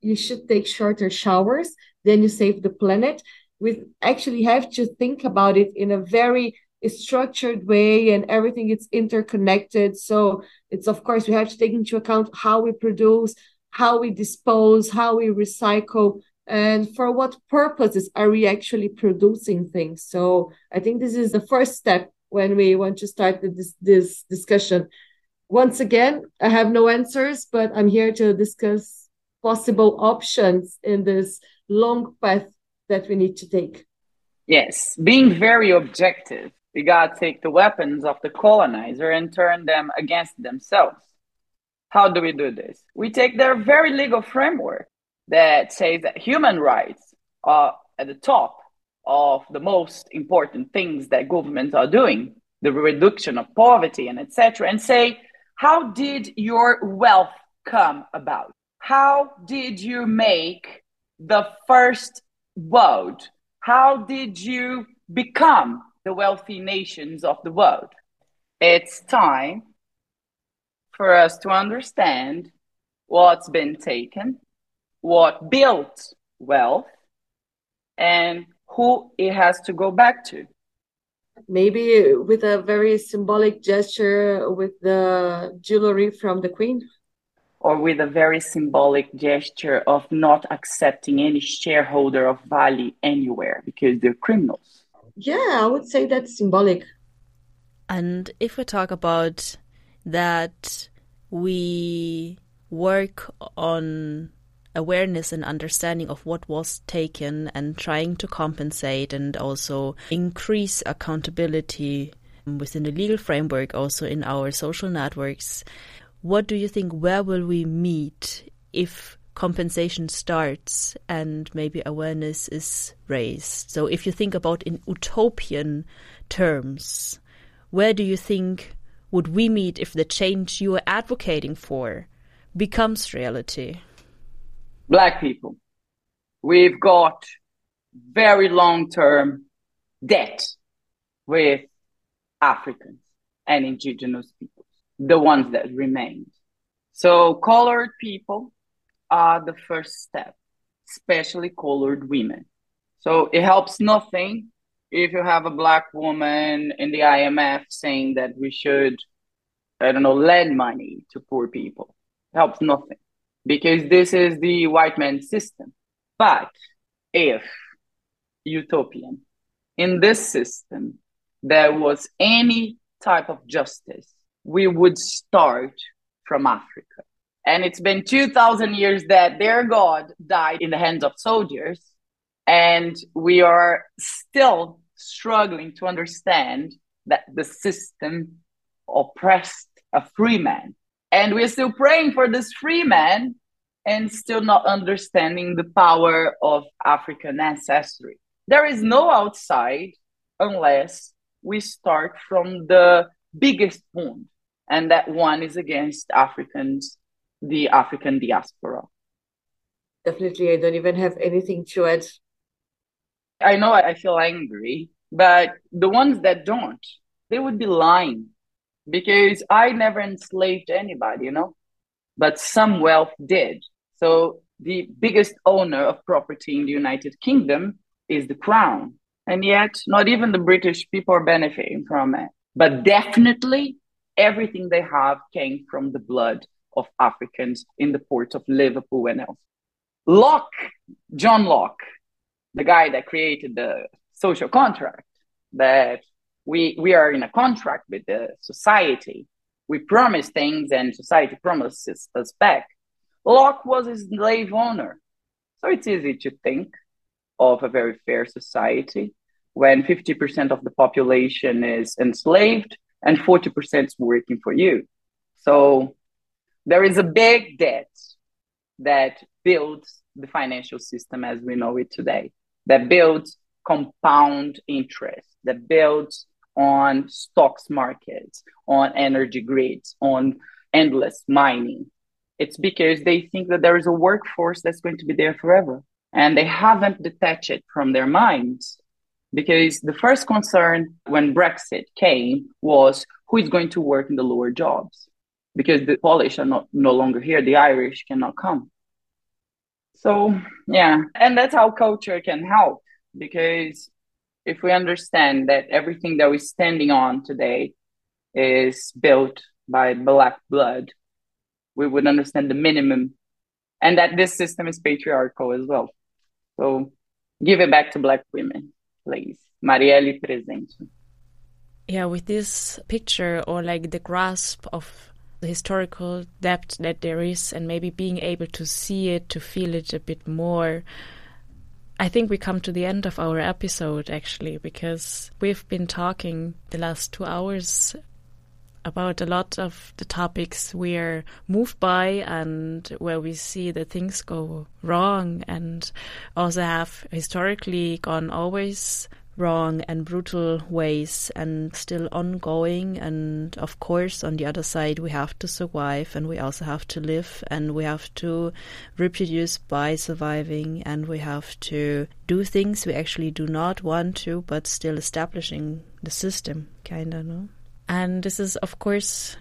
You should take shorter showers. Then you save the planet. We actually have to think about it in a very structured way and everything is interconnected. So it's of course we have to take into account how we produce, how we dispose, how we recycle, and for what purposes are we actually producing things. So I think this is the first step when we want to start this this discussion. Once again, I have no answers, but I'm here to discuss possible options in this long path that we need to take. Yes, being very objective we got to take the weapons of the colonizer and turn them against themselves. How do we do this? We take their very legal framework that says that human rights are at the top of the most important things that governments are doing, the reduction of poverty and etc., and say, how did your wealth come about? How did you make the first world? How did you become the wealthy nations of the world. It's time for us to understand what's been taken, what built wealth, and who it has to go back to. Maybe with a very symbolic gesture with the jewelry from the queen? Or with a very symbolic gesture of not accepting any shareholder of Vale anywhere because they're criminals. Yeah, I would say that's symbolic. And if we talk about that, we work on awareness and understanding of what was taken and trying to compensate and also increase accountability within the legal framework, also in our social networks. What do you think? Where will we meet if compensation starts and maybe awareness is raised. So, if you think about in utopian terms, where do you think would we meet if the change you are advocating for becomes reality? Black people. We've got very long term debt with Africans and indigenous peoples, the ones that remained. So, colored people are the first step, especially colored women. So it helps nothing if you have a black woman in the IMF saying that we should, I don't know, lend money to poor people. It helps nothing because this is the white man system. But if utopian in this system there was any type of justice, we would start from Africa and it's been 2000 years that their god died in the hands of soldiers and we are still struggling to understand that the system oppressed a free man and we're still praying for this free man and still not understanding the power of african ancestry there is no outside unless we start from the biggest wound and that one is against africans the African diaspora. Definitely, I don't even have anything to add. I know I feel angry, but the ones that don't, they would be lying because I never enslaved anybody, you know, but some wealth did. So the biggest owner of property in the United Kingdom is the crown. And yet, not even the British people are benefiting from it. But definitely, everything they have came from the blood of Africans in the ports of Liverpool and else. Locke, John Locke, the guy that created the social contract, that we we are in a contract with the society. We promise things and society promises us back. Locke was a slave owner. So it's easy to think of a very fair society when 50% of the population is enslaved and 40% is working for you. So there is a big debt that builds the financial system as we know it today, that builds compound interest, that builds on stocks markets, on energy grids, on endless mining. It's because they think that there is a workforce that's going to be there forever. And they haven't detached it from their minds. Because the first concern when Brexit came was who is going to work in the lower jobs? because the Polish are not no longer here, the Irish cannot come. So yeah, and that's how culture can help because if we understand that everything that we're standing on today is built by black blood, we would understand the minimum and that this system is patriarchal as well. So give it back to black women, please. Marielle presente. Yeah, with this picture or like the grasp of the historical depth that there is and maybe being able to see it, to feel it a bit more. I think we come to the end of our episode actually because we've been talking the last two hours about a lot of the topics we're moved by and where we see that things go wrong and also have historically gone always wrong and brutal ways and still ongoing and of course on the other side we have to survive and we also have to live and we have to reproduce by surviving and we have to do things we actually do not want to but still establishing the system kind of no and this is, of course,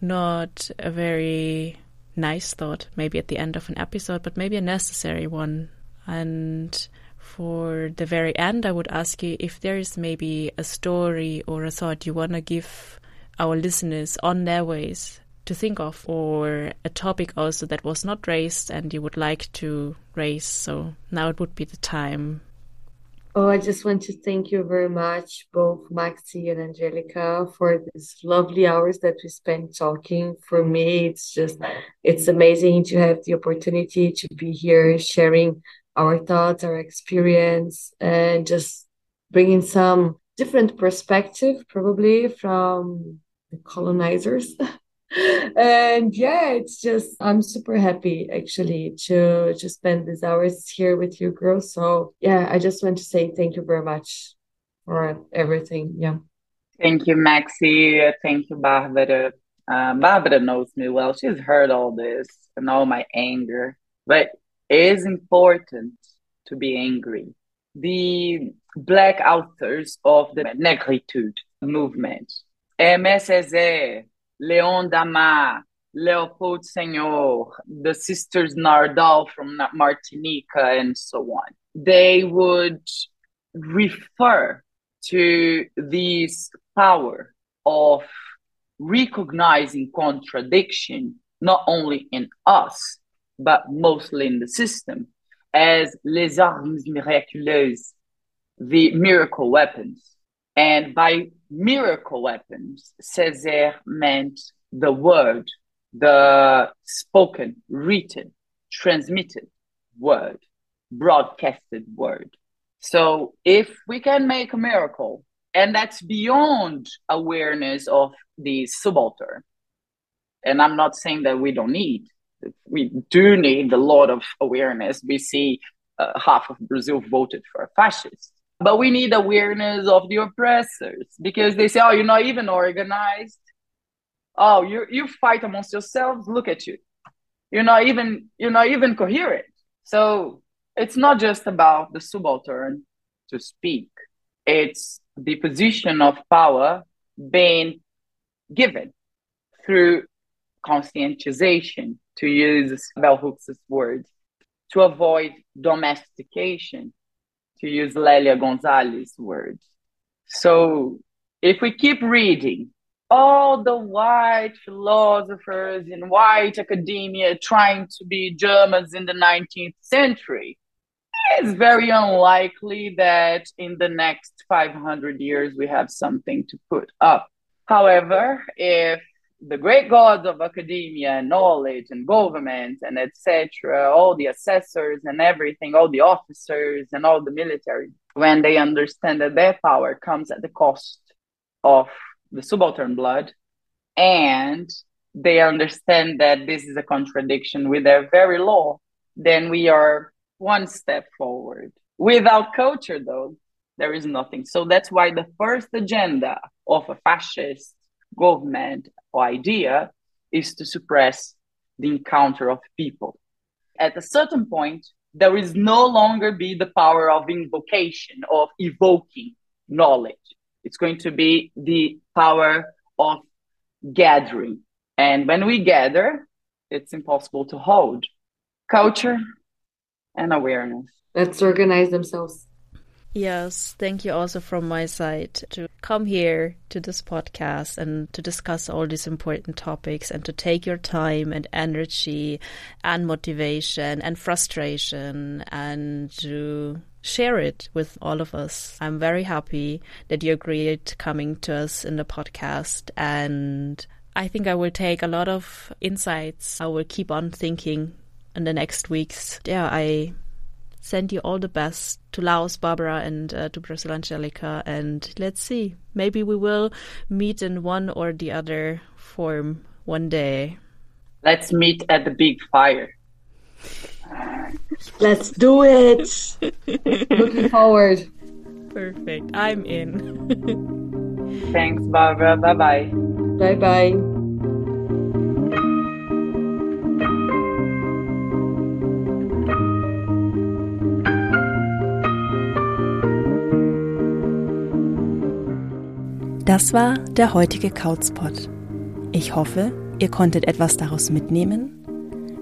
not a very nice thought, maybe at the end of an episode, but maybe a necessary one. And for the very end, I would ask you if there is maybe a story or a thought you want to give our listeners on their ways to think of, or a topic also that was not raised and you would like to raise. So now it would be the time Oh, I just want to thank you very much, both Maxi and Angelica, for these lovely hours that we spent talking. For me, it's just, it's amazing to have the opportunity to be here sharing our thoughts, our experience, and just bringing some different perspective, probably from the colonizers and yeah, it's just I'm super happy actually to to spend these hours here with you girls. So yeah, I just want to say thank you very much for everything. Yeah. Thank you, Maxi. Thank you, Barbara. Uh, Barbara knows me well. She's heard all this and all my anger, but is important to be angry. The black authors of the negritude movement, Aimé Césaire, Leon Damas, Leopold Senghor, the sisters Nardal from Martinica, and so on. They would refer to this power of recognizing contradiction, not only in us, but mostly in the system, as les armes miraculeuses, the miracle weapons. And by miracle weapons, Césaire meant the word, the spoken, written, transmitted word, broadcasted word. So if we can make a miracle, and that's beyond awareness of the subaltern, and I'm not saying that we don't need, we do need a lot of awareness. We see uh, half of Brazil voted for fascists but we need awareness of the oppressors because they say, oh, you're not even organized. Oh, you you fight amongst yourselves. Look at you. You're not even you're not even coherent. So it's not just about the subaltern to speak. It's the position of power being given through conscientization, to use Bell Hooks' words, to avoid domestication, to use Lelia Gonzalez' words. So if we keep reading all the white philosophers in white academia trying to be Germans in the 19th century, it's very unlikely that in the next 500 years we have something to put up. However, if the great gods of academia and knowledge and government and etc all the assessors and everything all the officers and all the military when they understand that their power comes at the cost of the subaltern blood and they understand that this is a contradiction with their very law then we are one step forward. Without culture though there is nothing. So that's why the first agenda of a fascist government or idea is to suppress the encounter of people. At a certain point, there is no longer be the power of invocation, of evoking knowledge. It's going to be the power of gathering. And when we gather, it's impossible to hold culture and awareness. Let's organize themselves. Yes, thank you also from my side to come here to this podcast and to discuss all these important topics and to take your time and energy and motivation and frustration and to share it with all of us. I'm very happy that you agreed coming to us in the podcast and I think I will take a lot of insights. I will keep on thinking in the next weeks. Yeah, I send you all the best to Laos, Barbara, and uh, to Brazil, Angelica. And let's see, maybe we will meet in one or the other form one day. Let's meet at the big fire. Let's do it. Looking forward. Perfect. I'm in. Thanks, Barbara. Bye bye. Bye bye. Das war der heutige Couchspot. Ich hoffe, ihr konntet etwas daraus mitnehmen.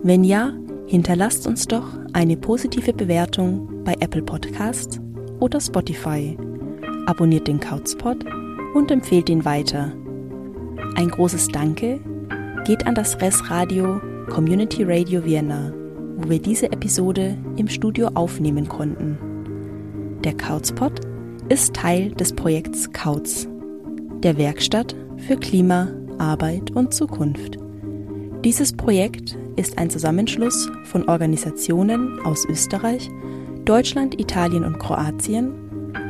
Wenn ja, hinterlasst uns doch eine positive Bewertung bei Apple Podcasts oder Spotify. Abonniert den Couchspot und empfehlt ihn weiter. Ein großes Danke geht an das Res Radio Community Radio Vienna, wo wir diese Episode im Studio aufnehmen konnten. Der Couchspot ist Teil des Projekts Couch der Werkstatt für Klima, Arbeit und Zukunft. Dieses Projekt ist ein Zusammenschluss von Organisationen aus Österreich, Deutschland, Italien und Kroatien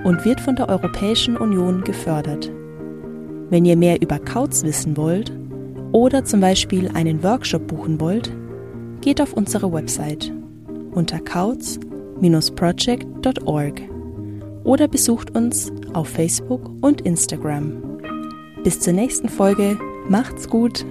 und wird von der Europäischen Union gefördert. Wenn ihr mehr über Kauz wissen wollt oder zum Beispiel einen Workshop buchen wollt, geht auf unsere Website unter kauz-project.org oder besucht uns auf Facebook und Instagram. Bis zur nächsten Folge. Macht's gut.